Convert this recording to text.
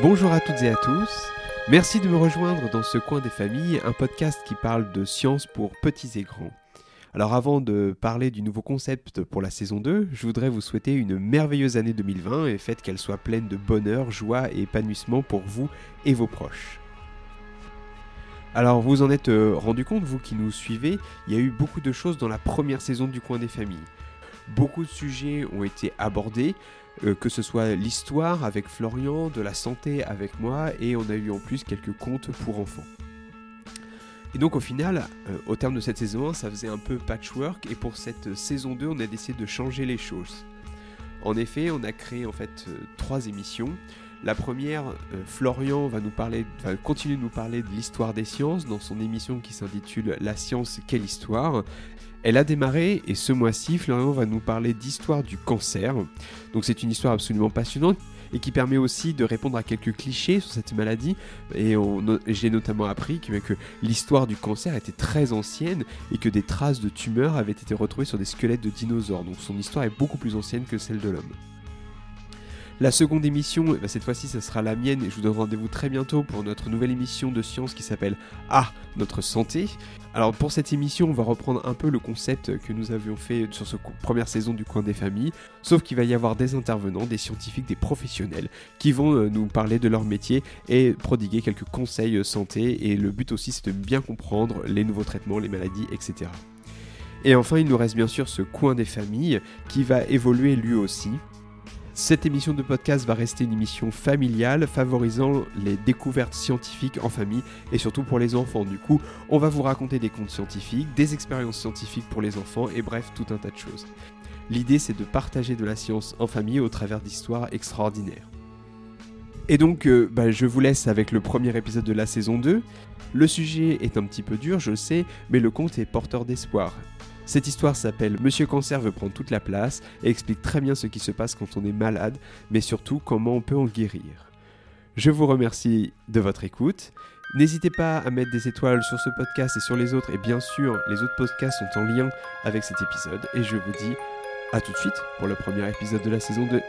Bonjour à toutes et à tous. Merci de me rejoindre dans ce coin des familles, un podcast qui parle de science pour petits et grands. Alors avant de parler du nouveau concept pour la saison 2, je voudrais vous souhaiter une merveilleuse année 2020 et faites qu'elle soit pleine de bonheur, joie et épanouissement pour vous et vos proches. Alors vous en êtes euh, rendu compte, vous qui nous suivez, il y a eu beaucoup de choses dans la première saison du coin des familles. Beaucoup de sujets ont été abordés, euh, que ce soit l'histoire avec Florian, de la santé avec moi, et on a eu en plus quelques contes pour enfants. Et donc au final, euh, au terme de cette saison 1, ça faisait un peu patchwork, et pour cette saison 2, on a décidé de changer les choses. En effet, on a créé en fait euh, trois émissions. La première, Florian va continuer de nous parler de l'histoire des sciences dans son émission qui s'intitule La science, quelle histoire elle a démarré et ce mois-ci, Florian va nous parler d'histoire du cancer. Donc c'est une histoire absolument passionnante et qui permet aussi de répondre à quelques clichés sur cette maladie. Et j'ai notamment appris que l'histoire du cancer était très ancienne et que des traces de tumeurs avaient été retrouvées sur des squelettes de dinosaures. Donc son histoire est beaucoup plus ancienne que celle de l'homme. La seconde émission, eh ben, cette fois-ci, ce sera la mienne et je vous donne rendez-vous très bientôt pour notre nouvelle émission de science qui s'appelle Ah, notre santé. Alors pour cette émission, on va reprendre un peu le concept que nous avions fait sur cette première saison du coin des familles, sauf qu'il va y avoir des intervenants, des scientifiques, des professionnels qui vont euh, nous parler de leur métier et prodiguer quelques conseils euh, santé et le but aussi c'est de bien comprendre les nouveaux traitements, les maladies, etc. Et enfin, il nous reste bien sûr ce coin des familles qui va évoluer lui aussi. Cette émission de podcast va rester une émission familiale favorisant les découvertes scientifiques en famille et surtout pour les enfants. Du coup, on va vous raconter des contes scientifiques, des expériences scientifiques pour les enfants et bref, tout un tas de choses. L'idée c'est de partager de la science en famille au travers d'histoires extraordinaires. Et donc, euh, bah, je vous laisse avec le premier épisode de la saison 2. Le sujet est un petit peu dur, je le sais, mais le conte est porteur d'espoir. Cette histoire s'appelle Monsieur Cancer veut prendre toute la place et explique très bien ce qui se passe quand on est malade, mais surtout comment on peut en guérir. Je vous remercie de votre écoute. N'hésitez pas à mettre des étoiles sur ce podcast et sur les autres, et bien sûr, les autres podcasts sont en lien avec cet épisode, et je vous dis à tout de suite pour le premier épisode de la saison 2.